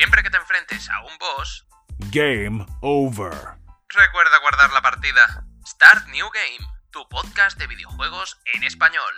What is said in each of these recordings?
Siempre que te enfrentes a un boss, Game over. recuerda guardar la partida. Start New Game, tu podcast de videojuegos en español.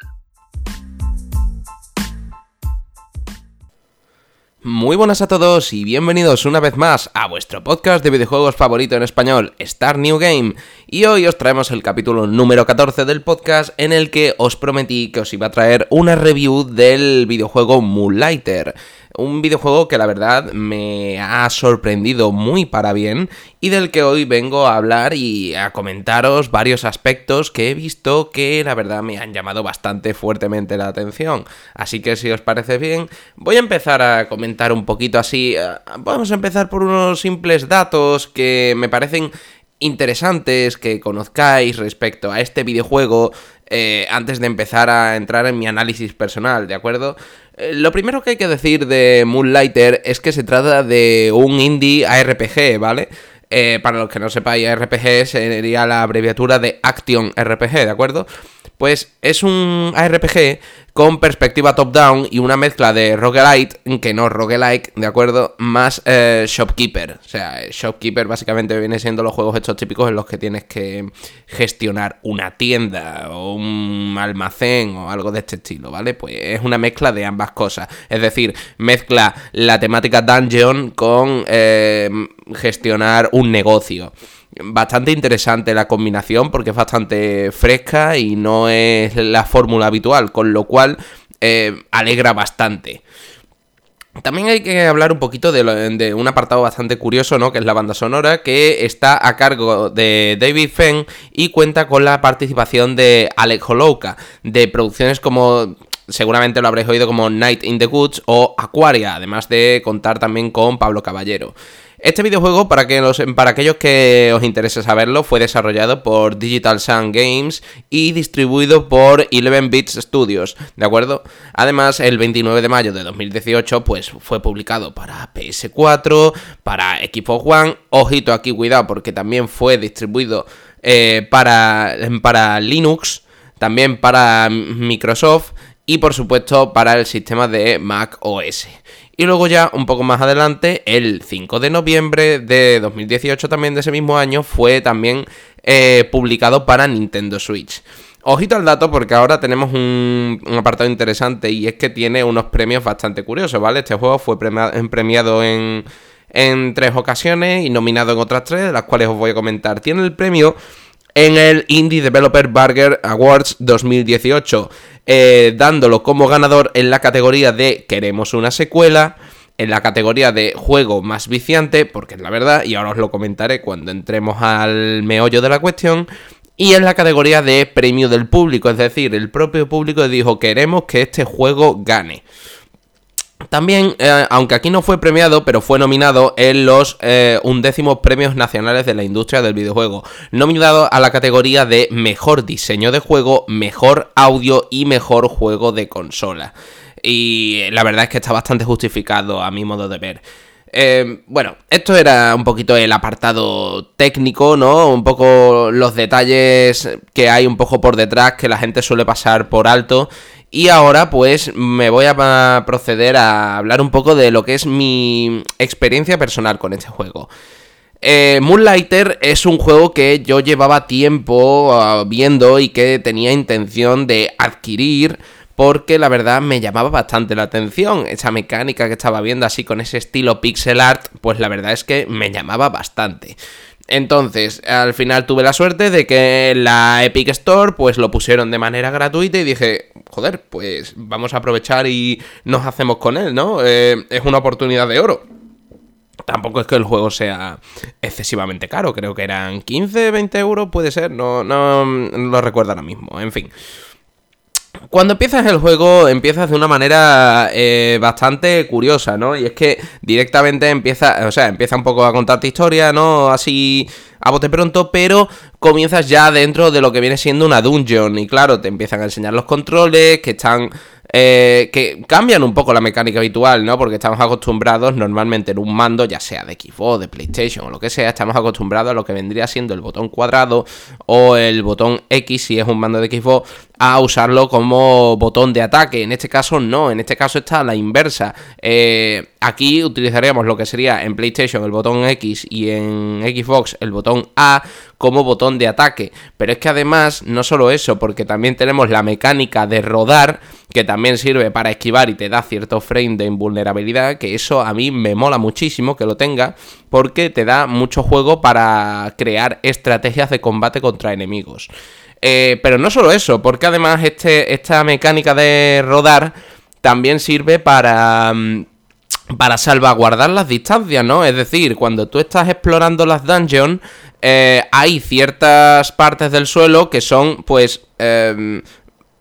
Muy buenas a todos y bienvenidos una vez más a vuestro podcast de videojuegos favorito en español, Start New Game. Y hoy os traemos el capítulo número 14 del podcast en el que os prometí que os iba a traer una review del videojuego Moonlighter. Un videojuego que la verdad me ha sorprendido muy para bien y del que hoy vengo a hablar y a comentaros varios aspectos que he visto que la verdad me han llamado bastante fuertemente la atención. Así que si os parece bien, voy a empezar a comentar un poquito así. eh, Vamos a empezar por unos simples datos que me parecen interesantes que conozcáis respecto a este videojuego eh, antes de empezar a entrar en mi análisis personal, ¿de acuerdo? Eh, lo primero que hay que decir de Moonlighter es que se trata de un indie ARPG, ¿vale? Eh, para los que no sepáis, ARPG sería la abreviatura de Action RPG, ¿de acuerdo? Pues es un ARPG con perspectiva top-down y una mezcla de roguelite, que no roguelike, ¿de acuerdo? Más eh, shopkeeper. O sea, shopkeeper básicamente viene siendo los juegos estos típicos en los que tienes que gestionar una tienda o un almacén o algo de este estilo, ¿vale? Pues es una mezcla de ambas cosas. Es decir, mezcla la temática dungeon con eh, gestionar un negocio bastante interesante la combinación porque es bastante fresca y no es la fórmula habitual, con lo cual eh, alegra bastante. También hay que hablar un poquito de, un apartado bastante curioso, ¿no? Que es la banda sonora, que está a cargo de David Fenn y cuenta con la participación de Alec Holouka, de producciones como seguramente lo habréis oído como Night in the Woods o Aquaria, además de contar también con Pablo Caballero. Este videojuego, para, que los- para aquellos que os interese saberlo, fue desarrollado por Digital Sun Games y distribuido por 11 Bits Studios, ¿de acuerdo? Además, el 29 de mayo de 2018, pues fue publicado para PS4, para Xbox One, ojito aquí, cuidado, porque también fue distribuido eh, para, para Linux, también para Microsoft y por supuesto para el sistema de Mac OS. Y luego ya un poco más adelante, el 5 de noviembre de 2018 también de ese mismo año, fue también eh, publicado para Nintendo Switch. Ojito al dato porque ahora tenemos un, apartado interesante y es que tiene unos premios bastante curiosos, ¿vale? Este juego fue premia- premiado en, en tres ocasiones y nominado en otras tres, de las cuales os voy a comentar. Tiene el premio en el Indie Developer Burger Awards 2018, eh, dándolo como ganador en la categoría de Queremos una secuela, en la categoría de juego más viciante, porque es la verdad, y ahora os lo comentaré cuando entremos al meollo de la cuestión, y en la categoría de premio del público, es decir, el propio público dijo queremos que este juego gane. También, eh, aunque aquí no fue premiado, pero fue nominado en los eh, undécimos premios nacionales de la industria del videojuego, nominado a la categoría de mejor diseño de juego, mejor audio y mejor juego de consola. Y la verdad es que está bastante justificado a mi modo de ver. Eh, bueno, esto era un poquito el apartado técnico, ¿no? Un poco los detalles que hay un poco por detrás que la gente suele pasar por alto. Y ahora pues me voy a proceder a hablar un poco de lo que es mi experiencia personal con este juego. Eh, Moonlighter es un juego que yo llevaba tiempo ah, viendo y que tenía intención de adquirir porque la verdad me llamaba bastante la atención. Esa mecánica que estaba viendo así con ese estilo pixel art, pues la verdad es que me llamaba bastante. Entonces, al final tuve la suerte de que la Epic Store pues lo pusieron de manera gratuita y dije, joder, pues vamos a aprovechar y nos hacemos con él, ¿no? Eh, es una oportunidad de oro. Tampoco es que el juego sea excesivamente caro, creo que eran 15, 20 euros, puede ser, no, no, no lo recuerdo ahora mismo, en fin. Cuando empiezas el juego, empiezas de una manera eh, bastante curiosa, ¿no? Y es que directamente empieza, o sea, empieza un poco a contarte historia, ¿no? Así a bote pronto, pero comienzas ya dentro de lo que viene siendo una dungeon. Y claro, te empiezan a enseñar los controles, que están eh, que cambian un poco la mecánica habitual, ¿no? Porque estamos acostumbrados normalmente en un mando, ya sea de Xbox, de PlayStation o lo que sea, estamos acostumbrados a lo que vendría siendo el botón cuadrado o el botón X si es un mando de Xbox, a usarlo como botón de ataque. En este caso no, en este caso está la inversa. Eh, aquí utilizaríamos lo que sería en PlayStation el botón X y en Xbox el botón A como botón de ataque. Pero es que además, no solo eso, porque también tenemos la mecánica de rodar, que también sirve para esquivar y te da cierto frame de invulnerabilidad, que eso a mí me mola muchísimo que lo tenga, porque te da mucho juego para crear estrategias de combate contra enemigos. Eh, pero no solo eso, porque además este, esta mecánica de rodar también sirve para... Mm, para salvaguardar las distancias, ¿no? Es decir, cuando tú estás explorando las dungeons, eh, hay ciertas partes del suelo que son, pues, eh,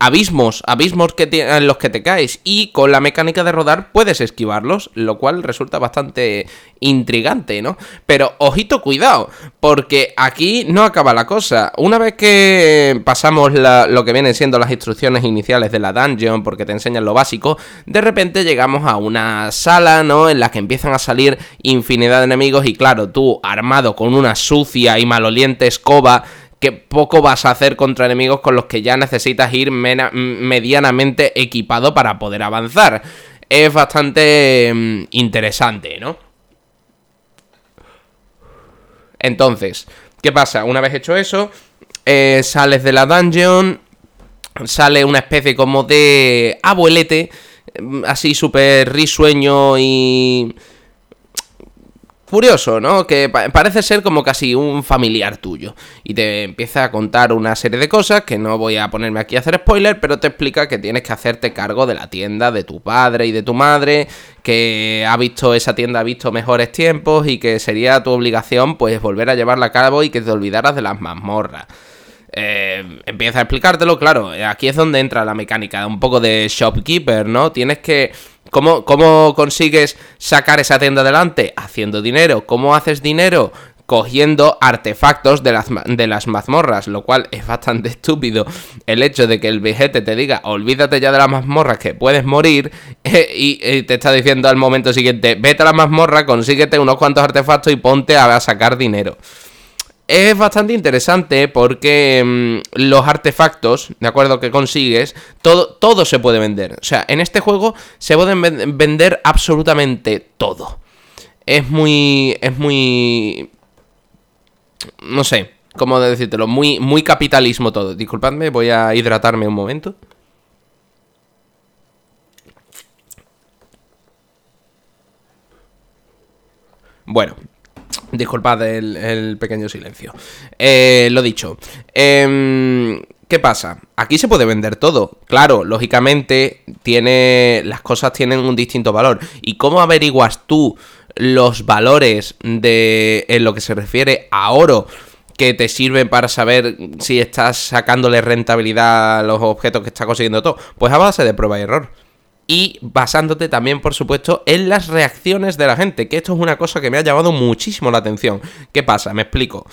abismos, abismos que en los que te caes y con la mecánica de rodar puedes esquivarlos, lo cual resulta bastante intrigante, ¿no? Pero ojito, cuidado, porque aquí no acaba la cosa. Una vez que pasamos lo que vienen siendo las instrucciones iniciales de la dungeon, porque te enseñan lo básico, de repente llegamos a una sala, ¿no? En la que empiezan a salir infinidad de enemigos y claro, tú armado con una sucia y maloliente escoba, que poco vas a hacer contra enemigos con los que ya necesitas ir medianamente equipado para poder avanzar. Es bastante mm, interesante, ¿no? Entonces, ¿qué pasa? Una vez hecho eso, eh, sales de la dungeon, sale una especie como de abuelete, mm, así súper risueño y curioso, ¿no? Que parece ser como casi un familiar tuyo. Y te empieza a contar una serie de cosas que no voy a ponerme aquí a hacer spoiler, pero te explica que tienes que hacerte cargo de la tienda de tu padre y de tu madre, que ha visto esa tienda, ha visto mejores tiempos y que sería tu obligación pues volver a llevarla a cabo y que te olvidaras de las mazmorras. Eh, empieza a explicártelo, claro, aquí es donde entra la mecánica, un poco de shopkeeper, ¿no? Tienes que ¿Cómo, ¿Cómo consigues sacar esa tienda adelante? Haciendo dinero. ¿Cómo haces dinero? cogiendo artefactos de las, de las mazmorras, lo cual es bastante estúpido el hecho de que el vejete te diga, olvídate ya de las mazmorras que puedes morir, y, te está diciendo al momento siguiente, vete a la mazmorra, consíguete unos cuantos artefactos y ponte a sacar dinero es bastante interesante porque mm, los artefactos, de acuerdo, que consigues, todo, todo se puede vender. O sea, en este juego se pueden vender absolutamente todo. Es muy. Es muy. No sé, cómo decírtelo. Muy, muy capitalismo todo. Disculpadme, voy a hidratarme un momento. Bueno, Disculpad el, pequeño silencio. Eh, lo dicho. Em, ¿Qué pasa? Aquí se puede vender todo. Claro, lógicamente, tiene. Las cosas tienen un distinto valor. ¿Y cómo averiguas tú los valores de. en lo que se refiere a oro? que te sirven para saber si estás sacándole rentabilidad a los objetos que estás consiguiendo todo. Pues a base de prueba y error y basándote también, por supuesto, en las reacciones de la gente, que esto es una cosa que me ha llamado muchísimo la atención. ¿Qué pasa? Me explico.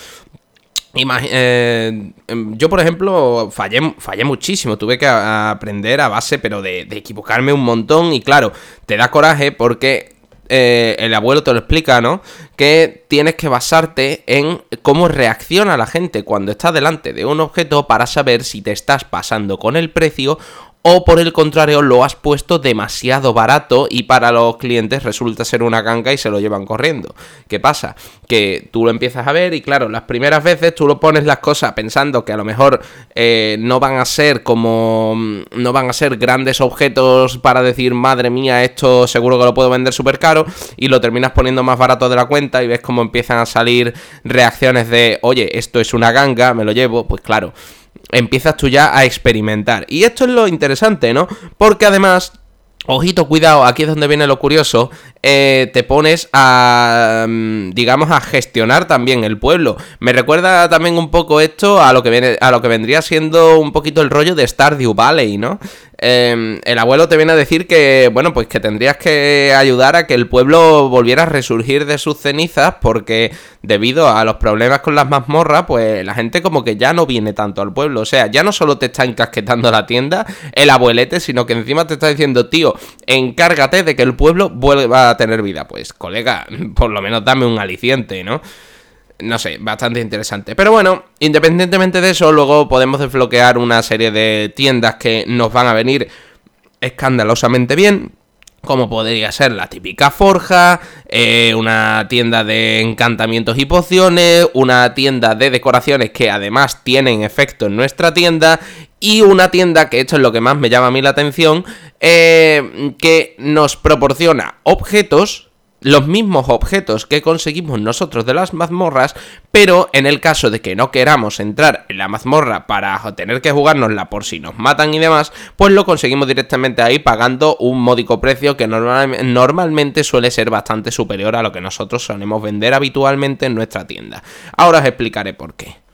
Eh, em, yo, por ejemplo, fallé, fallé muchísimo. Tuve que aprender a base, pero de, equivocarme un montón. Y claro, te da coraje porque eh, el abuelo te lo explica, ¿no? Que tienes que basarte en cómo reacciona la gente cuando está delante de un objeto para saber si te estás pasando con el precio o por el contrario lo has puesto demasiado barato y para los clientes resulta ser una ganga y se lo llevan corriendo. ¿Qué pasa? Que tú lo empiezas a ver y claro, las primeras veces tú lo pones las cosas pensando que a lo mejor eh, no van a ser como... Mm, no van a ser grandes objetos para decir, madre mía, esto seguro que lo puedo vender súper caro y lo terminas poniendo más barato de la cuenta y ves cómo empiezan a salir reacciones de, oye, esto es una ganga, me lo llevo, pues claro empiezas tú ya a experimentar. Y esto es lo interesante, ¿no? Porque además Ojito, cuidado, aquí es donde viene lo curioso. Eh, te pones a, mm, digamos, a gestionar también el pueblo. Me recuerda también un poco esto a lo que viene, a lo que vendría siendo un poquito el rollo de Stardew Valley, ¿no? Em, el abuelo te viene a decir que, bueno, pues que tendrías que ayudar a que el pueblo volviera a resurgir de sus cenizas porque debido a los problemas con las mazmorras, pues la gente como que ya no viene tanto al pueblo. O sea, ya no solo te está encasquetando la tienda el abuelete, sino que encima te está diciendo, tío, encárgate de que el pueblo vuelva tener vida. Pues, colega, por lo menos dame un aliciente, ¿no? no sé, bastante interesante. Pero bueno, independientemente de eso, luego podemos desbloquear una serie de tiendas que nos van a venir escandalosamente bien. Como podría ser la típica forja, eh, una tienda de encantamientos y pociones, una tienda de decoraciones que además tienen efecto en nuestra tienda y una tienda, que esto es lo que más me llama a mí la atención, eh, que nos proporciona objetos los mismos objetos que conseguimos nosotros de las mazmorras, pero en el caso de que no queramos entrar en la mazmorra para tener que jugárnosla por si nos matan y demás, pues lo conseguimos directamente ahí pagando un módico precio que normalmente suele ser bastante superior a lo que nosotros solemos vender habitualmente en nuestra tienda. Ahora os explicaré por qué.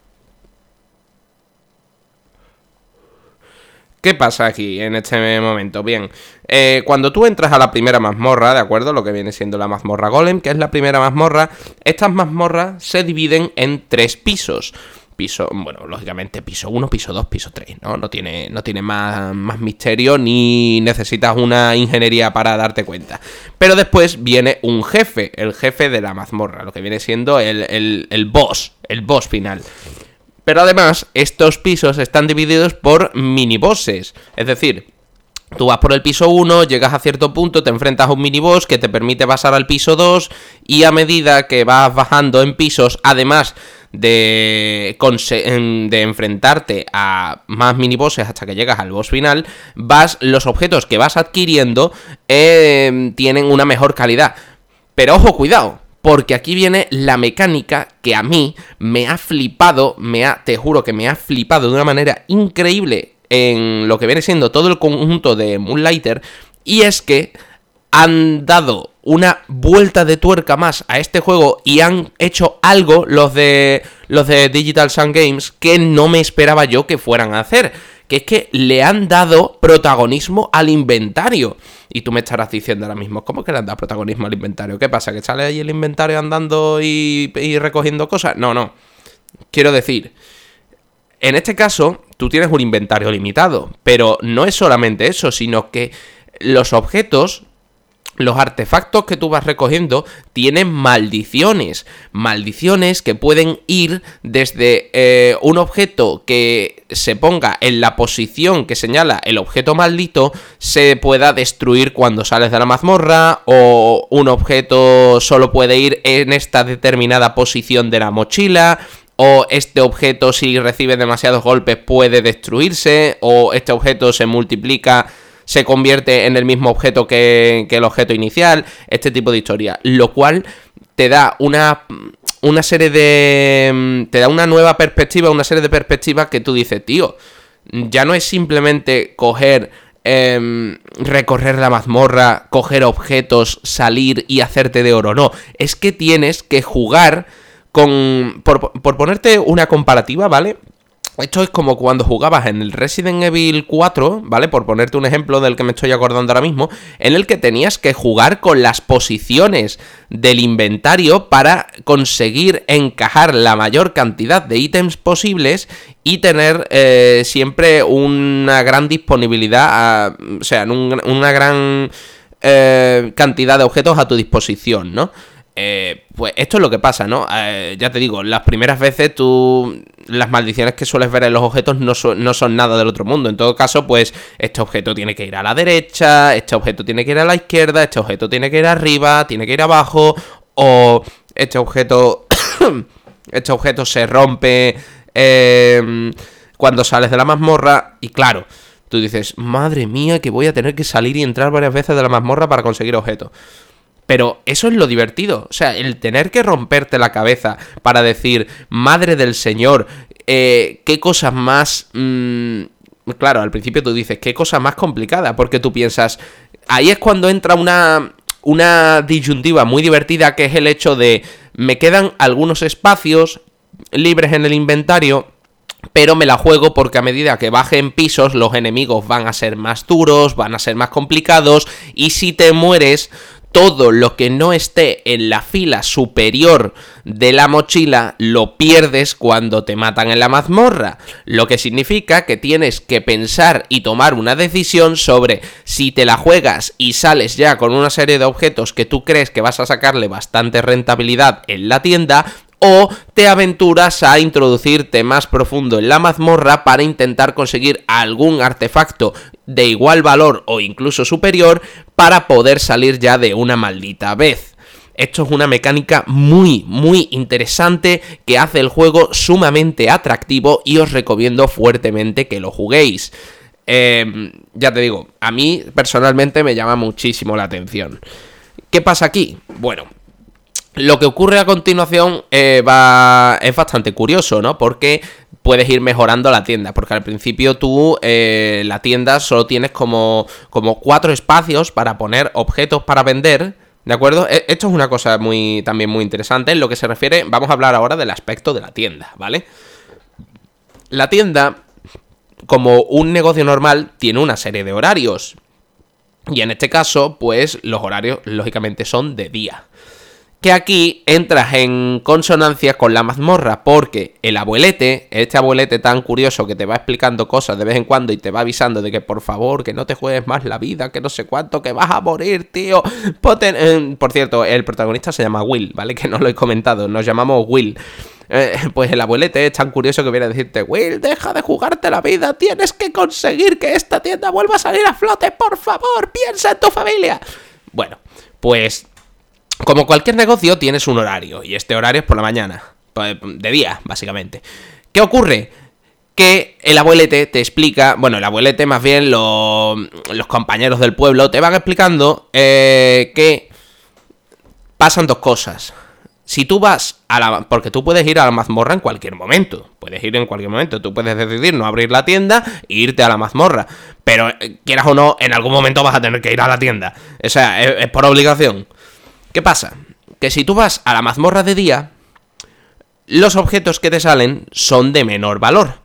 ¿Qué pasa aquí en este momento? Bien, eh, cuando tú entras a la primera mazmorra, ¿de acuerdo? Lo que viene siendo la mazmorra Golem, que es la primera mazmorra, estas mazmorras se dividen en tres pisos. Piso, bueno, lógicamente piso 1, piso 2, piso 3, ¿no? No tiene, no tiene más, más misterio ni necesitas una ingeniería para darte cuenta. Pero después viene un jefe, el jefe de la mazmorra, lo que viene siendo el, el, el boss, el boss final. Pero además, estos pisos están divididos por minibosses. Es decir, Tú vas por el piso 1, llegas a cierto punto, te enfrentas a un miniboss que te permite pasar al piso 2 y a medida que vas bajando en pisos, además de, de enfrentarte a más minibosses hasta que llegas al boss final, vas los objetos que vas adquiriendo eh, tienen una mejor calidad. Pero ojo, cuidado, porque aquí viene la mecánica que a mí me ha flipado, me ha, te juro que me ha flipado de una manera increíble en lo que viene siendo todo el conjunto de Moonlighter, y es que han dado una vuelta de tuerca más a este juego y han hecho algo los de los de Digital Sun Games que no me esperaba yo que fueran a hacer que es que le han dado protagonismo al inventario. Y tú me estarás diciendo ahora mismo, ¿cómo que le han dado protagonismo al inventario? ¿Qué pasa? ¿Que sale ahí el inventario andando y, y recogiendo cosas? No, no. Quiero decir, en este caso, tú tienes un inventario limitado, pero no es solamente eso, sino que los objetos los artefactos que tú vas recogiendo tienen maldiciones. Maldiciones que pueden ir desde eh, un objeto que se ponga en la posición que señala el objeto maldito, se pueda destruir cuando sales de la mazmorra, o un objeto solo puede ir en esta determinada posición de la mochila, o este objeto si recibe demasiados golpes puede destruirse, o este objeto se multiplica se convierte en el mismo objeto que, el objeto inicial, este tipo de historia, lo cual te da una, una serie de... te da una nueva perspectiva, una serie de perspectivas que tú dices, tío, ya no es simplemente coger... Em, recorrer la mazmorra, coger objetos, salir y hacerte de oro. No, es que tienes que jugar con... Por, por ponerte una comparativa, ¿vale? Esto es como cuando jugabas en el Resident Evil 4, ¿vale? Por ponerte un ejemplo del que me estoy acordando ahora mismo, en el que tenías que jugar con las posiciones del inventario para conseguir encajar la mayor cantidad de ítems posibles y tener eh, siempre una gran disponibilidad, o sea, una gran eh, cantidad de objetos a tu disposición, ¿no? Eh, pues esto es lo que pasa, ¿no? Eh, ya te digo, las primeras veces tú. Las maldiciones que sueles ver en los objetos no son, no son nada del otro mundo. En todo caso, pues este objeto tiene que ir a la derecha, este objeto tiene que ir a la izquierda, este objeto tiene que ir arriba, tiene que ir abajo, o este objeto. este objeto se rompe em, cuando sales de la mazmorra. Y claro, tú dices, madre mía, que voy a tener que salir y entrar varias veces de la mazmorra para conseguir objetos. Pero eso es lo divertido. O sea, el tener que romperte la cabeza para decir, madre del Señor, eh, qué cosa más... Mm, claro, al principio tú dices, qué cosa más complicada, porque tú piensas, ahí es cuando entra una, una disyuntiva muy divertida, que es el hecho de, me quedan algunos espacios libres en el inventario, pero me la juego porque a medida que bajen pisos los enemigos van a ser más duros, van a ser más complicados y si te mueres todo lo que no esté en la fila superior de la mochila lo pierdes cuando te matan en la mazmorra, lo que significa que tienes que pensar y tomar una decisión sobre si te la juegas y sales ya con una serie de objetos que tú crees que vas a sacarle bastante rentabilidad en la tienda o te aventuras a introducirte más profundo en la mazmorra para intentar conseguir algún artefacto de igual valor o incluso superior para poder salir ya de una maldita vez. Esto es una mecánica muy, muy interesante que hace el juego sumamente atractivo y os recomiendo fuertemente que lo juguéis. Em, ya te digo, a mí personalmente me llama muchísimo la atención. ¿Qué pasa aquí? Bueno, lo que ocurre a continuación eh, va, es bastante curioso, ¿no? Porque puedes ir mejorando la tienda, porque al principio tú eh, la tienda solo tienes como, como cuatro espacios para poner objetos para vender, ¿de acuerdo? E, esto es una cosa muy, también muy interesante en lo que se refiere, vamos a hablar ahora del aspecto de la tienda, ¿vale? La tienda como un negocio normal, tiene una serie de horarios. Y en este caso, pues los horarios lógicamente son de día. Que aquí entras en consonancia con la mazmorra, porque el abuelete, este abuelete tan curioso que te va explicando cosas de vez en cuando y te va avisando de que por favor, que no te juegues más la vida, que no sé cuánto, que vas a morir, tío. Eh, por cierto, el protagonista se llama Will, ¿vale? Que no lo he comentado, nos llamamos Will. Eh, pues el abuelete es tan curioso que viene a decirte, Will, deja de jugarte la vida, tienes que conseguir que esta tienda vuelva a salir a flote, por favor, piensa en tu familia. Bueno, pues como cualquier negocio tienes un horario, y este horario es por la mañana, de día, básicamente. ¿Qué ocurre? que el abuelete te explica, bueno, el abuelete más bien los compañeros del pueblo te van explicando eh, que pasan dos cosas. Si tú vas a la... Porque tú puedes ir a la mazmorra en cualquier momento. Puedes ir en cualquier momento. Tú puedes decidir no abrir la tienda e irte a la mazmorra. Pero eh, quieras o no, en algún momento vas a tener que ir a la tienda. O sea, es, por obligación. ¿Qué pasa? Que si tú vas a la mazmorra de día, los objetos que te salen son de menor valor.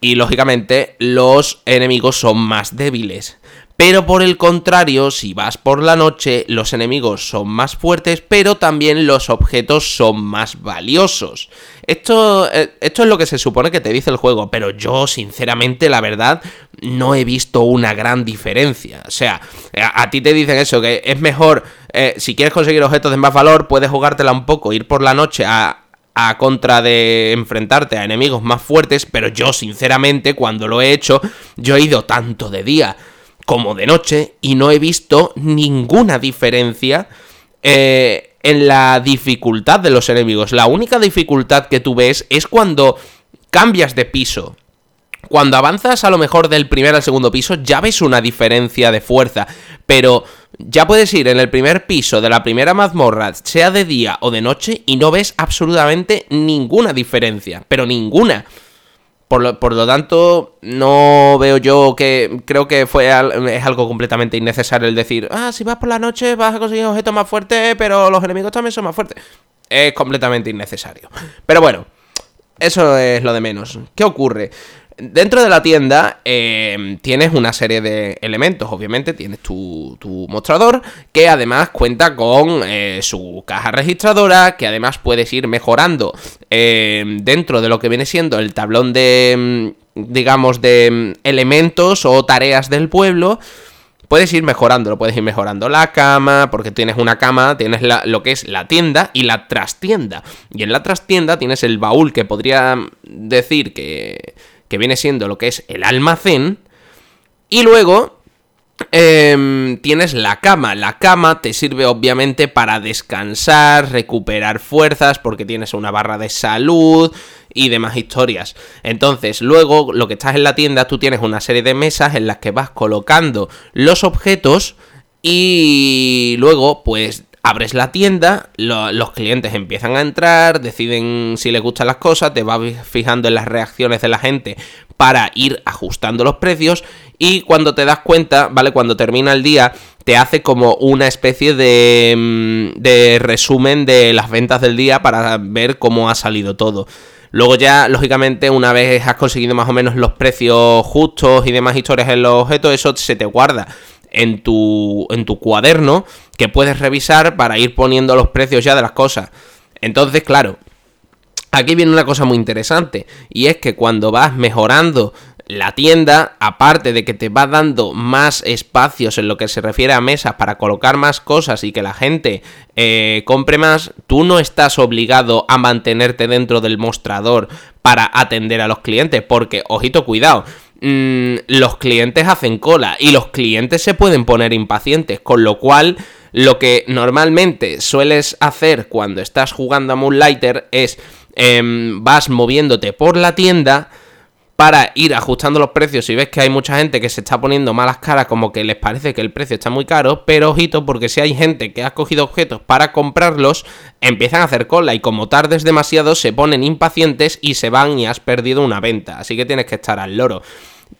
Y lógicamente los enemigos son más débiles. Pero por el contrario, si vas por la noche, los enemigos son más fuertes, pero también los objetos son más valiosos. Esto, eh, esto es lo que se supone que te dice el juego, pero yo sinceramente, la verdad, no he visto una gran diferencia. O sea, a, ti te dicen eso, que es mejor, eh, si quieres conseguir objetos de más valor, puedes jugártela un poco, ir por la noche a, a contra de enfrentarte a enemigos más fuertes, pero yo sinceramente cuando lo he hecho, yo he ido tanto de día como de noche y no he visto ninguna diferencia eh, en la dificultad de los enemigos. La única dificultad que tú ves es cuando cambias de piso. Cuando avanzas a lo mejor del primer al segundo piso ya ves una diferencia de fuerza, pero ya puedes ir en el primer piso de la primera mazmorra, sea de día o de noche, y no ves absolutamente ninguna diferencia, pero ninguna. Por lo, tanto, no veo yo que. Creo que fue es algo completamente innecesario el decir, ah, si vas por la noche vas a conseguir objetos más fuertes, pero los enemigos también son más fuertes. Es completamente innecesario. Pero bueno, eso es lo de menos. ¿Qué ocurre? Dentro de la tienda em, tienes una serie de elementos, obviamente tienes tu, mostrador, que además cuenta con eh, su caja registradora, que además puedes ir mejorando em, dentro de lo que viene siendo el tablón de, em, digamos, de elementos o tareas del pueblo. Puedes ir mejorando, puedes ir mejorando la cama, porque tienes una cama, tienes lo que es la tienda y la trastienda. Y en la trastienda tienes el baúl que podría decir que que viene siendo lo que es el almacén. Y luego em, tienes la cama. La cama te sirve obviamente para descansar, recuperar fuerzas, porque tienes una barra de salud y demás historias. Entonces, luego lo que estás en la tienda, tú tienes una serie de mesas en las que vas colocando los objetos y luego pues abres la tienda, los clientes empiezan a entrar, deciden si les gustan las cosas, te vas fijando en las reacciones de la gente para ir ajustando los precios y cuando te das cuenta, ¿vale? Cuando termina el día, te hace como una especie de, mm, de resumen de las ventas del día para ver cómo ha salido todo. Luego ya, lógicamente, una vez has conseguido más o menos los precios justos y demás historias en los objetos, eso se te guarda en tu, en tu cuaderno que puedes revisar para ir poniendo los precios ya de las cosas. Entonces, claro, aquí viene una cosa muy interesante y es que cuando vas mejorando la tienda, aparte de que te va dando más espacios en lo que se refiere a mesas para colocar más cosas y que la gente eh, compre más, tú no estás obligado a mantenerte dentro del mostrador para atender a los clientes, porque, ojito, cuidado. Mm, los clientes hacen cola y los clientes se pueden poner impacientes, con lo cual lo que normalmente sueles hacer cuando estás jugando a Moonlighter es em, vas moviéndote por la tienda, para ir ajustando los precios si ves que hay mucha gente que se está poniendo malas caras como que les parece que el precio está muy caro, pero ojito porque si hay gente que ha cogido objetos para comprarlos, empiezan a hacer cola y como tardes demasiado se ponen impacientes y se van y has perdido una venta, así que tienes que estar al loro.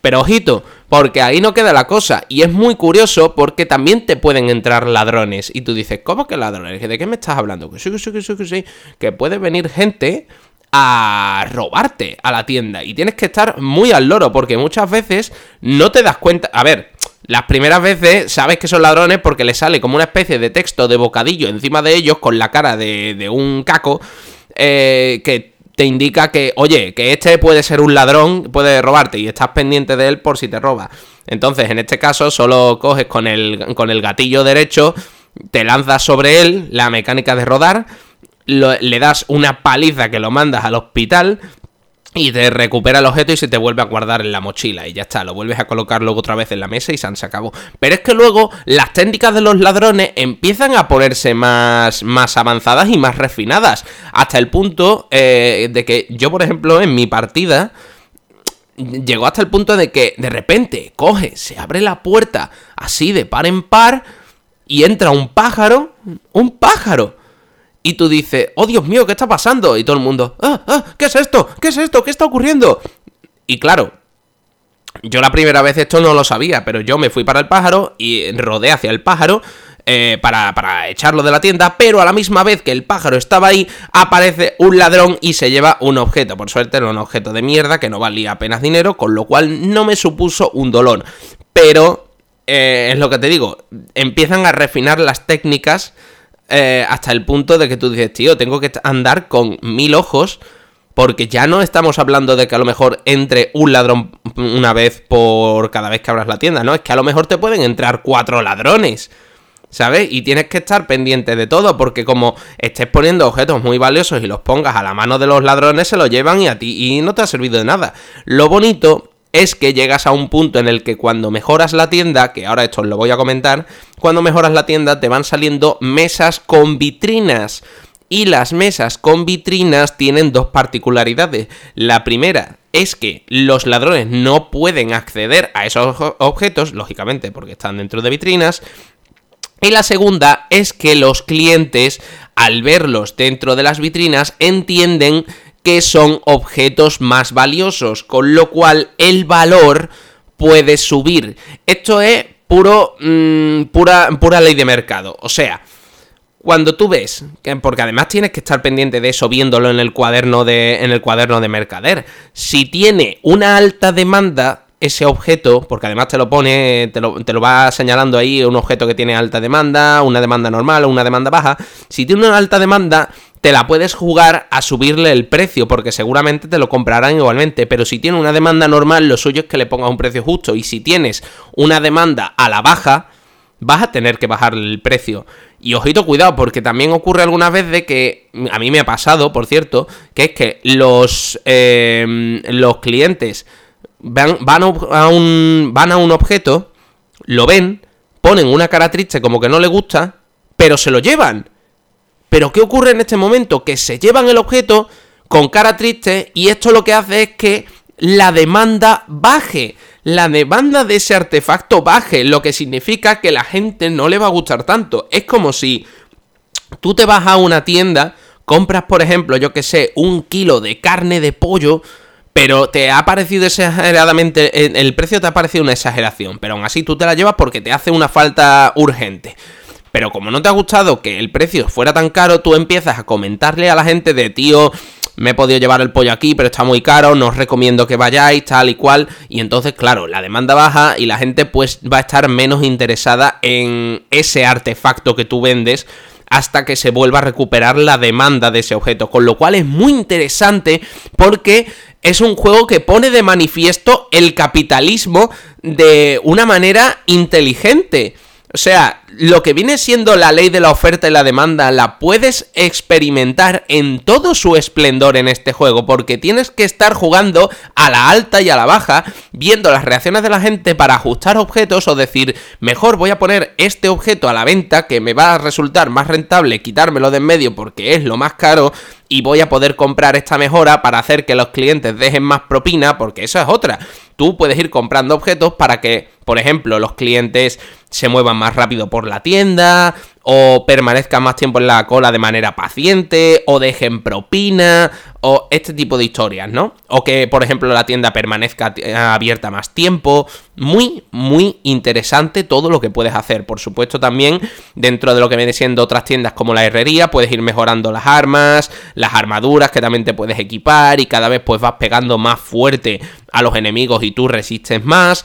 Pero ojito, porque ahí no queda la cosa. Y es muy curioso porque también te pueden entrar ladrones. Y tú dices, ¿cómo que ladrones? ¿De qué me estás hablando? Que sí, que sí, que sí, que puede venir gente a robarte a la tienda. Y tienes que estar muy al loro, porque muchas veces no te das cuenta. A ver, las primeras veces sabes que son ladrones porque le sale como una especie de texto de bocadillo encima de ellos con la cara de, un caco eh, que te indica que, oye, que este puede ser un ladrón, puede robarte y estás pendiente de él por si te roba. Entonces, en este caso, solo coges con el, con el gatillo derecho, te lanzas sobre él, la mecánica de rodar le das una paliza que lo mandas al hospital y te recupera el objeto y se te vuelve a guardar en la mochila y ya está, lo vuelves a colocar luego otra vez en la mesa y se acabó. Pero es que luego las técnicas de los ladrones empiezan a ponerse más, más avanzadas y más refinadas, hasta el punto eh, de que yo, por ejemplo, en mi partida llegó hasta el punto de que de repente coge, se abre la puerta así de par en par y entra un pájaro, un pájaro y tú dices, oh Dios mío, ¿qué está pasando? Y todo el mundo, ah, ah, ¿qué es esto? ¿Qué es esto? ¿Qué está ocurriendo? Y claro, yo la primera vez esto no lo sabía, pero yo me fui para el pájaro y rodé hacia el pájaro eh, para, para, echarlo de la tienda, pero a la misma vez que el pájaro estaba ahí, aparece un ladrón y se lleva un objeto. Por suerte era un objeto de mierda que no valía apenas dinero, con lo cual no me supuso un dolor. Pero, eh, es lo que te digo, empiezan a refinar las técnicas eh, hasta el punto de que tú dices, tío, tengo que andar con mil ojos. Porque ya no estamos hablando de que a lo mejor entre un ladrón una vez por cada vez que abras la tienda, ¿no? Es que a lo mejor te pueden entrar cuatro ladrones. ¿Sabes? Y tienes que estar pendiente de todo, porque como estés poniendo objetos muy valiosos y los pongas a la mano de los ladrones, se los llevan y a ti y no te ha servido de nada. Lo bonito es que llegas a un punto en el que cuando mejoras la tienda, que ahora esto os lo voy a comentar, cuando mejoras la tienda te van saliendo mesas con vitrinas. Y las mesas con vitrinas tienen dos particularidades. La primera es que los ladrones no pueden acceder a esos objetos, lógicamente porque están dentro de vitrinas. Y la segunda es que los clientes, al verlos dentro de las vitrinas, entienden que son objetos más valiosos, con lo cual el valor puede subir. Esto es puro, mm, pura, pura ley de mercado. O sea, cuando tú ves, que, porque además tienes que estar pendiente de eso viéndolo en el cuaderno de, en el cuaderno de mercader, si tiene una alta demanda, ese objeto, porque además te lo pone, te lo, te lo, va señalando ahí, un objeto que tiene alta demanda, una demanda normal o una demanda baja, si tiene una alta demanda, te la puedes jugar a subirle el precio, porque seguramente te lo comprarán igualmente, pero si tiene una demanda normal, lo suyo es que le pongas un precio justo, y si tienes una demanda a la baja, vas a tener que bajar el precio. Y ojito, cuidado, porque también ocurre alguna vez de que, a mí me ha pasado, por cierto, que es que los, em, los clientes van, van, a un, van a un objeto, lo ven, ponen una cara triste como que no le gusta, pero se lo llevan. Pero ¿qué ocurre en este momento? Que se llevan el objeto con cara triste y esto lo que hace es que la demanda baje. La demanda de ese artefacto baje, lo que significa que la gente no le va a gustar tanto. Es como si tú te vas a una tienda, compras por ejemplo, yo que sé, un kilo de carne de pollo, pero te ha parecido exageradamente, el precio te ha parecido una exageración, pero aún así tú te la llevas porque te hace una falta urgente. Pero como no te ha gustado que el precio fuera tan caro, tú empiezas a comentarle a la gente de tío, me he podido llevar el pollo aquí, pero está muy caro, no os recomiendo que vayáis, tal y cual. Y entonces, claro, la demanda baja y la gente pues va a estar menos interesada en ese artefacto que tú vendes hasta que se vuelva a recuperar la demanda de ese objeto. Con lo cual es muy interesante porque es un juego que pone de manifiesto el capitalismo de una manera inteligente. O sea, lo que viene siendo la ley de la oferta y la demanda la puedes experimentar en todo su esplendor en este juego, porque tienes que estar jugando a la alta y a la baja, viendo las reacciones de la gente para ajustar objetos o decir, mejor voy a poner este objeto a la venta que me va a resultar más rentable quitármelo de en medio porque es lo más caro y voy a poder comprar esta mejora para hacer que los clientes dejen más propina, porque esa es otra. Tú puedes ir comprando objetos para que, por ejemplo, los clientes se muevan más rápido la tienda, o permanezcan más tiempo en la cola de manera paciente, o dejen propina, o este tipo de historias, ¿no? O que, por ejemplo, la tienda permanezca abierta más tiempo. Muy, muy interesante todo lo que puedes hacer. Por supuesto, también dentro de lo que viene siendo otras tiendas como la herrería, puedes ir mejorando las armas, las armaduras que también te puedes equipar y cada vez pues vas pegando más fuerte a los enemigos y tú resistes más.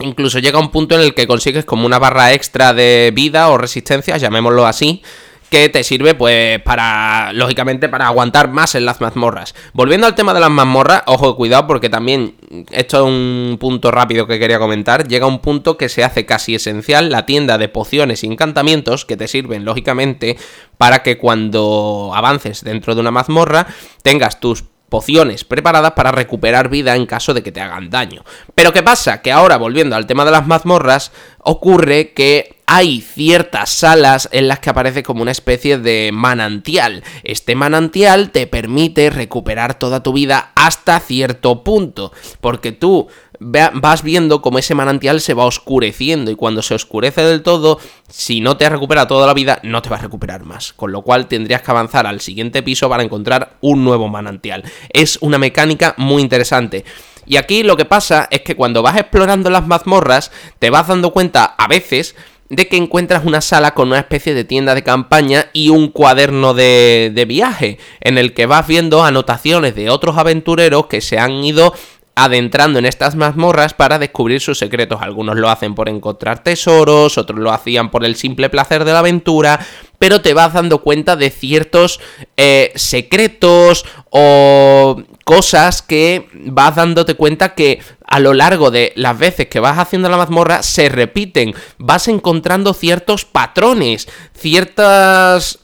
Incluso llega un punto en el que consigues como una barra extra de vida o resistencia, llamémoslo así, que te sirve pues para, lógicamente, para aguantar más en las mazmorras. Volviendo al tema de las mazmorras, ojo, cuidado porque también, esto es un punto rápido que quería comentar, llega un punto que se hace casi esencial la tienda de pociones y encantamientos que te sirven, lógicamente, para que cuando avances dentro de una mazmorra tengas tus pociones preparadas para recuperar vida en caso de que te hagan daño. Pero ¿qué pasa? Que ahora, volviendo al tema de las mazmorras, ocurre que hay ciertas salas en las que aparece como una especie de manantial. Este manantial te permite recuperar toda tu vida hasta cierto punto, porque tú vas viendo como ese manantial se va oscureciendo y cuando se oscurece del todo, si no te has recuperado toda la vida, no te va a recuperar más. Con lo cual tendrías que avanzar al siguiente piso para encontrar un nuevo manantial. Es una mecánica muy interesante. Y aquí lo que pasa es que cuando vas explorando las mazmorras, te vas dando cuenta a veces de que encuentras una sala con una especie de tienda de campaña y un cuaderno de, de, viaje, en el que vas viendo anotaciones de otros aventureros que se han ido adentrando en estas mazmorras para descubrir sus secretos. Algunos lo hacen por encontrar tesoros, otros lo hacían por el simple placer de la aventura, pero te vas dando cuenta de ciertos eh, secretos o cosas que vas dándote cuenta que a lo largo de las veces que vas haciendo la mazmorra se repiten, vas encontrando ciertos patrones, ciertas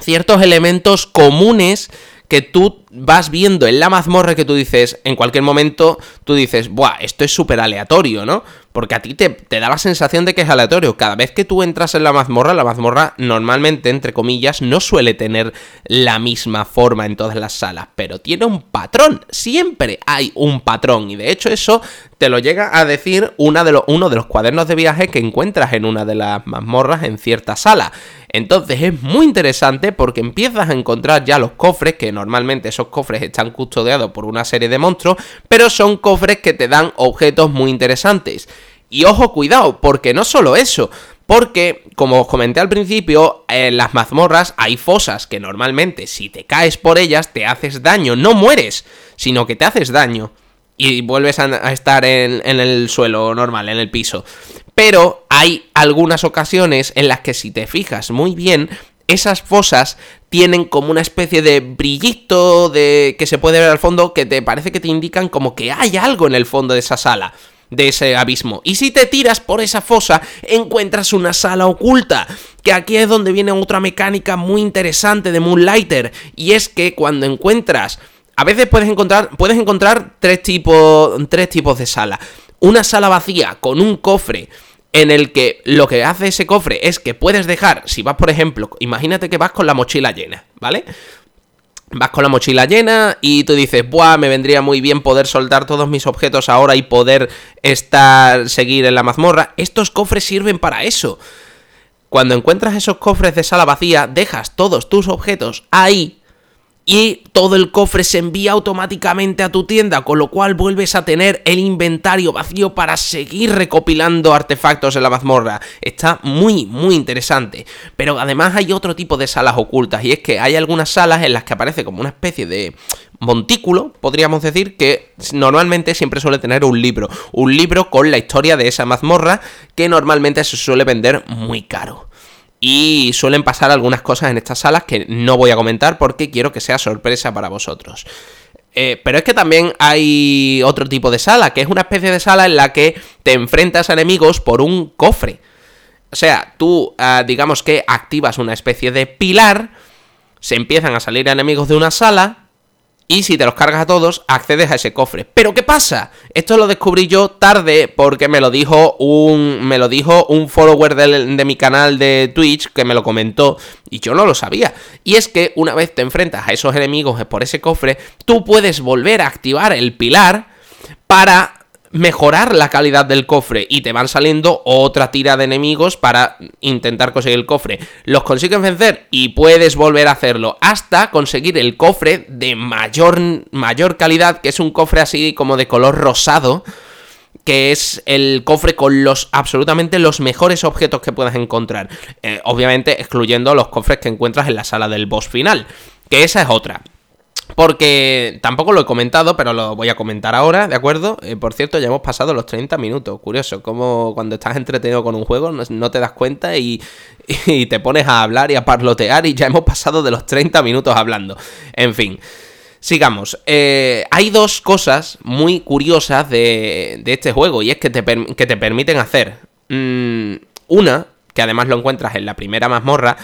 ciertos elementos comunes que tú vas viendo en la mazmorra que tú dices, en cualquier momento, tú dices, buah, esto es súper aleatorio, ¿no? Porque a ti te, da la sensación de que es aleatorio. Cada vez que tú entras en la mazmorra, la mazmorra normalmente, entre comillas, no suele tener la misma forma en todas las salas, pero tiene un patrón. Siempre hay un patrón. Y de hecho eso te lo llega a decir uno de los cuadernos de viaje que encuentras en una de las mazmorras en cierta sala. Entonces es muy interesante porque empiezas a encontrar ya los cofres, que normalmente esos cofres están custodiados por una serie de monstruos, pero son cofres que te dan objetos muy interesantes. Y ojo, cuidado, porque no solo eso, porque, como os comenté al principio, en las mazmorras hay fosas que normalmente si te caes por ellas te haces daño, no mueres, sino que te haces daño y vuelves a, estar en, en, el suelo normal, en el piso. Pero hay algunas ocasiones en las que si te fijas muy bien, esas fosas tienen como una especie de brillito de que se puede ver al fondo que te parece que te indican como que hay algo en el fondo de esa sala de ese abismo. Y si te tiras por esa fosa, encuentras una sala oculta. Que aquí es donde viene otra mecánica muy interesante de Moonlighter. Y es que cuando encuentras. A veces puedes encontrar. Puedes encontrar tres tipos. Tres tipos de sala. Una sala vacía con un cofre en el que lo que hace ese cofre es que puedes dejar, si vas por ejemplo, imagínate que vas con la mochila llena, ¿vale? Vas con la mochila llena y tú dices, buah, me vendría muy bien poder soltar todos mis objetos ahora y poder estar, seguir en la mazmorra. Estos cofres sirven para eso. Cuando encuentras esos cofres de sala vacía, dejas todos tus objetos ahí y todo el cofre se envía automáticamente a tu tienda, con lo cual vuelves a tener el inventario vacío para seguir recopilando artefactos en la mazmorra. Está muy, muy interesante. Pero además hay otro tipo de salas ocultas, y es que hay algunas salas en las que aparece como una especie de montículo, podríamos decir, que normalmente siempre suele tener un libro. Un libro con la historia de esa mazmorra que normalmente se suele vender muy caro. Y suelen pasar algunas cosas en estas salas que no voy a comentar porque quiero que sea sorpresa para vosotros. Eh, pero es que también hay otro tipo de sala, que es una especie de sala en la que te enfrentas a enemigos por un cofre. O sea, tú, ah, digamos que activas una especie de pilar, se empiezan a salir enemigos de una sala, y si te los cargas a todos, accedes a ese cofre. Pero ¿qué pasa? Esto lo descubrí yo tarde porque me lo dijo un, me lo dijo un follower de, mi canal de Twitch que me lo comentó y yo no lo sabía. Y es que una vez te enfrentas a esos enemigos por ese cofre, tú puedes volver a activar el pilar para mejorar la calidad del cofre y te van saliendo otra tira de enemigos para intentar conseguir el cofre. Los consigues vencer y puedes volver a hacerlo hasta conseguir el cofre de mayor, mayor calidad, que es un cofre así como de color rosado, que es el cofre con los absolutamente los mejores objetos que puedas encontrar. Eh, obviamente excluyendo los cofres que encuentras en la sala del boss final, que esa es otra. Porque tampoco lo he comentado, pero lo voy a comentar ahora, ¿de acuerdo? Eh, por cierto, ya hemos pasado los 30 minutos. Curioso, como cuando estás entretenido con un juego no, te das cuenta y, te pones a hablar y a parlotear y ya hemos pasado de los 30 minutos hablando. En fin. Sigamos. Eh, hay dos cosas muy curiosas de, este juego y es que te, que te permiten hacer. Mm, una, que además lo encuentras en la primera mazmorra,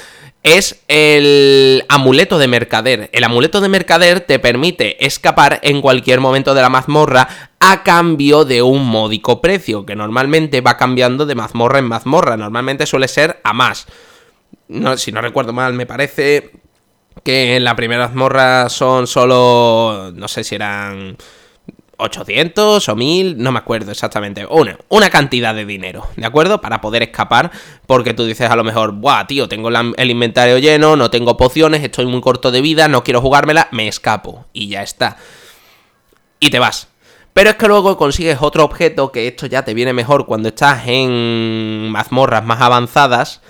es el amuleto de mercader. El amuleto de mercader te permite escapar en cualquier momento de la mazmorra a cambio de un módico precio, que normalmente va cambiando de mazmorra en mazmorra, normalmente suele ser a más. No, si no recuerdo mal, me parece que en la primera mazmorra son solo, no sé si eran 800 o 1000, no me acuerdo exactamente. Una, una cantidad de dinero, ¿de acuerdo? Para poder escapar, porque tú dices a lo mejor, buah, tío, tengo el inventario lleno, no tengo pociones, estoy muy corto de vida, no quiero jugármela, me escapo. Y ya está. Y te vas. Pero es que luego consigues otro objeto, que esto ya te viene mejor cuando estás en mazmorras más avanzadas.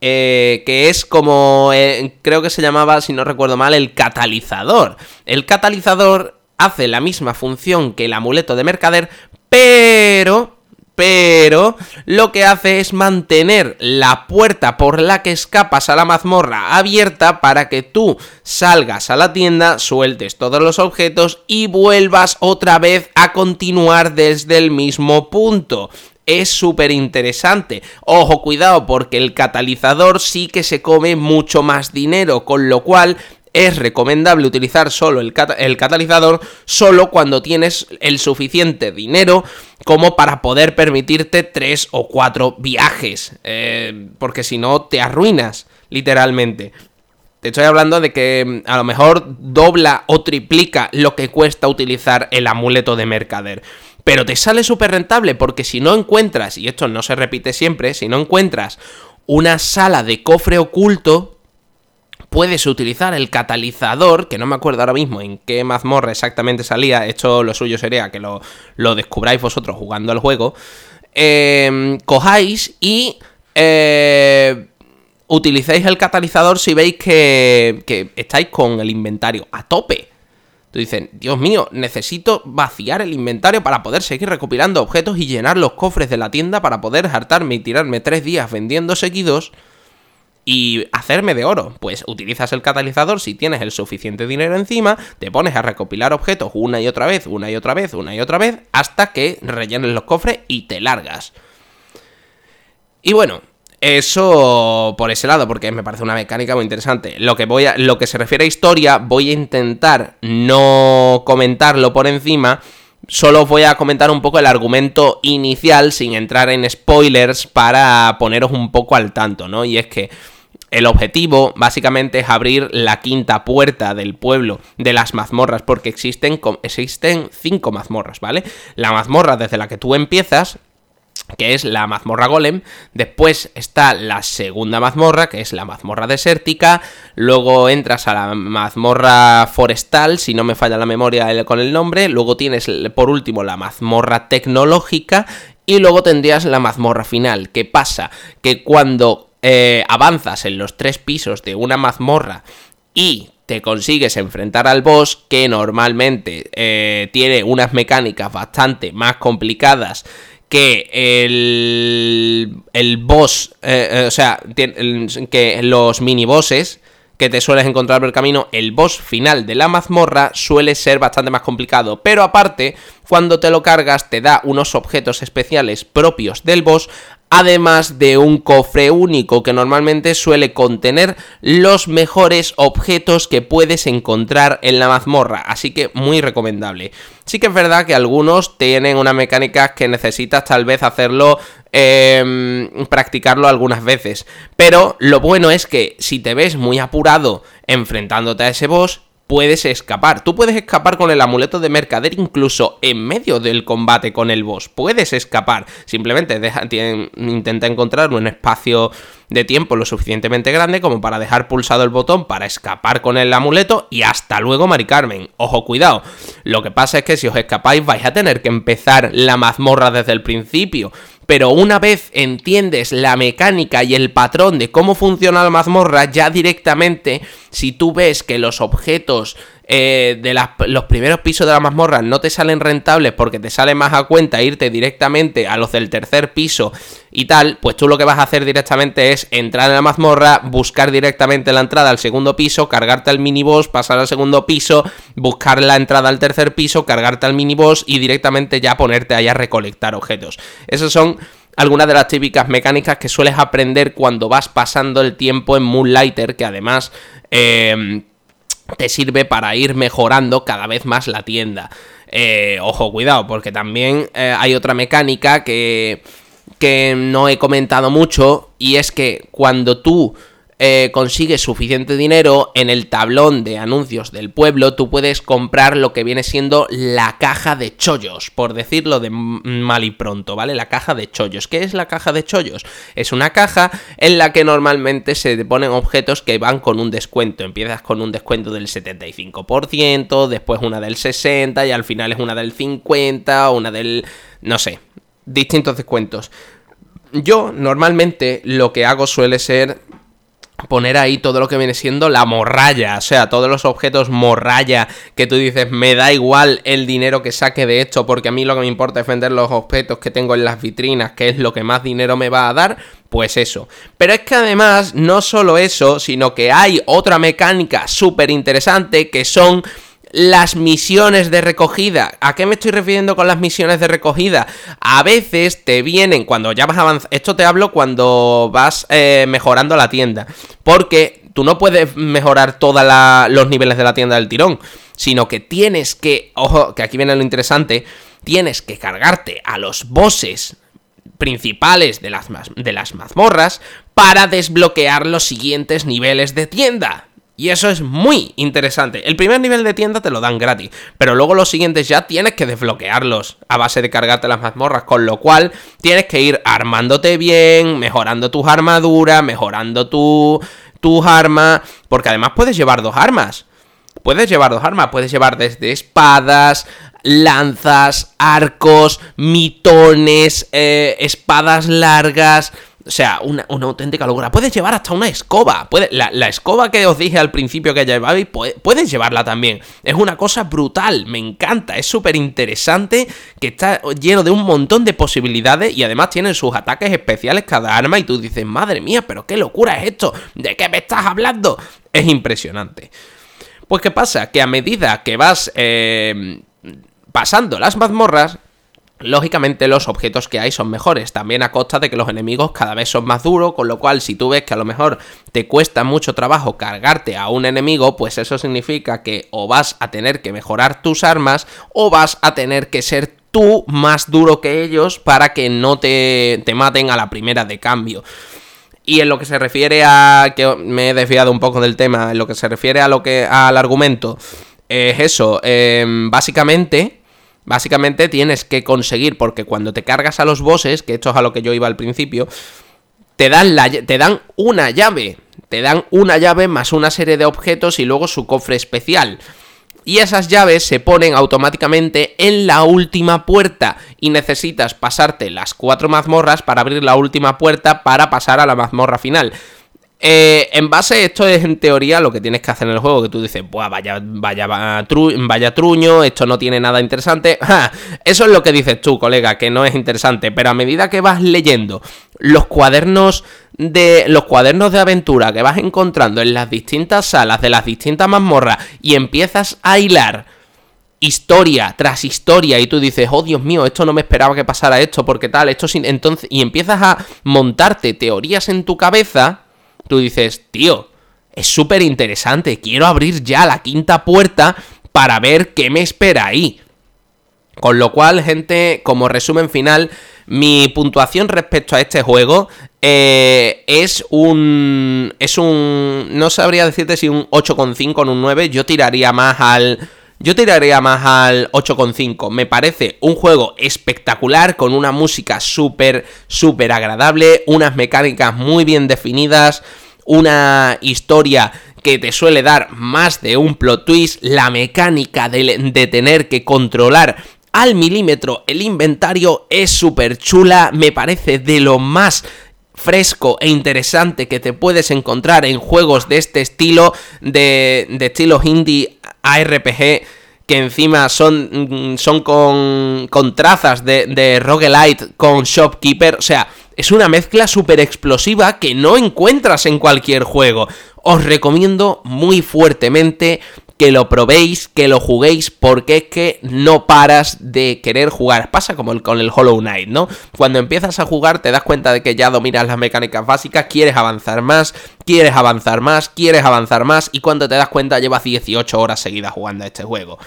Eh, que es como, eh, creo que se llamaba, si no recuerdo mal, el catalizador. El catalizador hace la misma función que el amuleto de mercader, pero pero lo que hace es mantener la puerta por la que escapas a la mazmorra abierta para que tú salgas a la tienda, sueltes todos los objetos y vuelvas otra vez a continuar desde el mismo punto. Es súper interesante. Ojo, cuidado, porque el catalizador sí que se come mucho más dinero, con lo cual es recomendable utilizar solo el, catalizador solo cuando tienes el suficiente dinero como para poder permitirte tres o cuatro viajes, eh, porque si no te arruinas, literalmente. Te estoy hablando de que mm, a lo mejor dobla o triplica lo que cuesta utilizar el amuleto de mercader. Pero te sale súper rentable porque si no encuentras, y esto no se repite siempre, si no encuentras una sala de cofre oculto, puedes utilizar el catalizador, que no me acuerdo ahora mismo en qué mazmorra exactamente salía, esto lo suyo sería que lo, descubráis vosotros jugando al juego, eh, cojáis y eh, utilicéis el catalizador si veis que, que estáis con el inventario a tope. Tú dices, Dios mío, necesito vaciar el inventario para poder seguir recopilando objetos y llenar los cofres de la tienda para poder hartarme y tirarme tres días vendiendo seguidos y hacerme de oro. Pues utilizas el catalizador si tienes el suficiente dinero encima, te pones a recopilar objetos una y otra vez, una y otra vez, una y otra vez, hasta que rellenes los cofres y te largas. Y bueno, eso por ese lado, porque me parece una mecánica muy interesante. Lo que, voy a, lo que se refiere a historia, voy a intentar no comentarlo por encima. Solo voy a comentar un poco el argumento inicial sin entrar en spoilers para poneros un poco al tanto, ¿no? Y es que el objetivo básicamente es abrir la quinta puerta del pueblo de las mazmorras, porque existen, existen cinco mazmorras, ¿vale? La mazmorra desde la que tú empiezas, que es la mazmorra golem, después está la segunda mazmorra, que es la mazmorra desértica, luego entras a la mazmorra forestal, si no me falla la memoria con el nombre, luego tienes por último la mazmorra tecnológica y luego tendrías la mazmorra final. ¿Qué pasa? Que cuando eh, avanzas en los tres pisos de una mazmorra y te consigues enfrentar al boss que normalmente eh, tiene unas mecánicas bastante más complicadas que el, el boss, eh, o sea, que los mini bosses que te sueles encontrar por el camino, el boss final de la mazmorra suele ser bastante más complicado. Pero aparte, cuando te lo cargas, te da unos objetos especiales propios del boss, además de un cofre único que normalmente suele contener los mejores objetos que puedes encontrar en la mazmorra, así que muy recomendable. Sí que es verdad que algunos tienen una mecánica que necesitas tal vez hacerlo, eh, practicarlo algunas veces, pero lo bueno es que si te ves muy apurado enfrentándote a ese boss, puedes escapar. Tú puedes escapar con el amuleto de mercader incluso en medio del combate con el boss. Puedes escapar. Simplemente deja, intenta encontrar un espacio de tiempo lo suficientemente grande como para dejar pulsado el botón para escapar con el amuleto y hasta luego, Mari Carmen. Ojo, cuidado. Lo que pasa es que si os escapáis vais a tener que empezar la mazmorra desde el principio pero una vez entiendes la mecánica y el patrón de cómo funciona la mazmorra, ya directamente, si tú ves que los objetos eh, de los primeros pisos de la mazmorra no te salen rentables porque te sale más a cuenta irte directamente a los del tercer piso y tal, pues tú lo que vas a hacer directamente es entrar en la mazmorra, buscar directamente la entrada al segundo piso, cargarte al miniboss, pasar al segundo piso, buscar la entrada al tercer piso, cargarte al miniboss y directamente ya ponerte ahí a recolectar objetos. Esos son algunas de las típicas mecánicas que sueles aprender cuando vas pasando el tiempo en Moonlighter, que además eh, te sirve para ir mejorando cada vez más la tienda. Eh, ojo, cuidado, porque también eh, hay otra mecánica que, que no he comentado mucho y es que cuando tú eh, consigues suficiente dinero, en el tablón de anuncios del pueblo tú puedes comprar lo que viene siendo la caja de chollos, por decirlo de mal y pronto, ¿vale? La caja de chollos. ¿Qué es la caja de chollos? Es una caja en la que normalmente se ponen objetos que van con un descuento. Empiezas con un descuento del 75%, después una del 60% y al final es una del 50%, una del... no sé, distintos descuentos. Yo normalmente lo que hago suele ser poner ahí todo lo que viene siendo la morralla, o sea, todos los objetos morralla que tú dices, me da igual el dinero que saque de esto, porque a mí lo que me importa es vender los objetos que tengo en las vitrinas, que es lo que más dinero me va a dar, pues eso. Pero es que además, no solo eso, sino que hay otra mecánica súper interesante que son las misiones de recogida. ¿A qué me estoy refiriendo con las misiones de recogida? A veces te vienen cuando ya vas avanzando. Esto te hablo cuando vas eh, mejorando la tienda. Porque tú no puedes mejorar todos los niveles de la tienda del tirón. Sino que tienes que. Ojo, que aquí viene lo interesante. Tienes que cargarte a los bosses principales de las, de las mazmorras para desbloquear los siguientes niveles de tienda. Y eso es muy interesante. El primer nivel de tienda te lo dan gratis, pero luego los siguientes ya tienes que desbloquearlos a base de cargarte las mazmorras, con lo cual tienes que ir armándote bien, mejorando tus armaduras, mejorando tu, tus armas, porque además puedes llevar dos armas. Puedes llevar dos armas, puedes llevar desde espadas, lanzas, arcos, mitones, eh, espadas largas, o sea, una, auténtica locura. Puedes llevar hasta una escoba. Puede, la, escoba que os dije al principio que llevabais, puedes llevarla también. Es una cosa brutal, me encanta. Es súper interesante que está lleno de un montón de posibilidades y además tienen sus ataques especiales cada arma y tú dices, madre mía, pero qué locura es esto. ¿De qué me estás hablando? Es impresionante. Pues qué pasa, que a medida que vas eh, pasando las mazmorras, Lógicamente los objetos que hay son mejores, también a costa de que los enemigos cada vez son más duros, con lo cual si tú ves que a lo mejor te cuesta mucho trabajo cargarte a un enemigo, pues eso significa que o vas a tener que mejorar tus armas o vas a tener que ser tú más duro que ellos para que no te, te maten a la primera de cambio. Y en lo que se refiere a. que me he desviado un poco del tema. En lo que se refiere a lo que. al argumento. Es eso. Em, básicamente Básicamente tienes que conseguir, porque cuando te cargas a los bosses, que esto es a lo que yo iba al principio, te dan, te dan una llave. Te dan una llave más una serie de objetos y luego su cofre especial. Y esas llaves se ponen automáticamente en la última puerta. Y necesitas pasarte las cuatro mazmorras para abrir la última puerta para pasar a la mazmorra final. Eh, en base, esto es en teoría lo que tienes que hacer en el juego, que tú dices, Buah, vaya, vaya, vaya truño, esto no tiene nada interesante. eso es lo que dices tú, colega, que no es interesante, pero a medida que vas leyendo los cuadernos de los cuadernos de aventura que vas encontrando en las distintas salas de las distintas mazmorras y empiezas a hilar historia tras historia y tú dices, oh Dios mío, esto no me esperaba que pasara esto, porque tal, esto sin... Entonces, y empiezas a montarte teorías en tu cabeza, tú dices, tío, es súper interesante, quiero abrir ya la quinta puerta para ver qué me espera ahí. Con lo cual, gente, como resumen final, mi puntuación respecto a este juego eh, es un... Es un... No sabría decirte si un 8,5 o un 9, yo tiraría más al yo tiraría más al 8,5. Me parece un juego espectacular, con una música súper, súper agradable, unas mecánicas muy bien definidas, una historia que te suele dar más de un plot twist, la mecánica de, de tener que controlar al milímetro el inventario es súper chula, me parece de lo más fresco e interesante que te puedes encontrar en juegos de este estilo, de, de estilo indie ARPG que encima son, son con, con trazas de, de roguelite con shopkeeper, o sea, es una mezcla súper explosiva que no encuentras en cualquier juego. Os recomiendo muy fuertemente que lo probéis, que lo juguéis, porque es que no paras de querer jugar. Pasa como con el Hollow Knight, ¿no? Cuando empiezas a jugar te das cuenta de que ya dominas las mecánicas básicas, quieres avanzar más, quieres avanzar más, quieres avanzar más, y cuando te das cuenta llevas 18 horas seguidas jugando a este juego.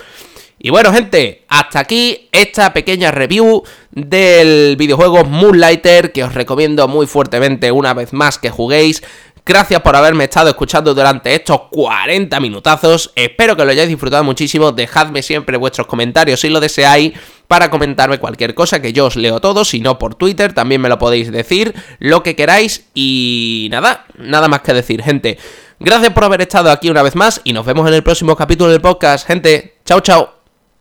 Y bueno, gente, hasta aquí esta pequeña review del videojuego Moonlighter que os recomiendo muy fuertemente una vez más que juguéis. Gracias por haberme estado escuchando durante estos 40 minutazos. Espero que lo hayáis disfrutado muchísimo. Dejadme siempre vuestros comentarios si lo deseáis para comentarme cualquier cosa que yo os leo todo. Si no, por Twitter también me lo podéis decir. Lo que queráis. Y nada, nada más que decir, gente. Gracias por haber estado aquí una vez más y nos vemos en el próximo capítulo del podcast, gente. Chao, chao.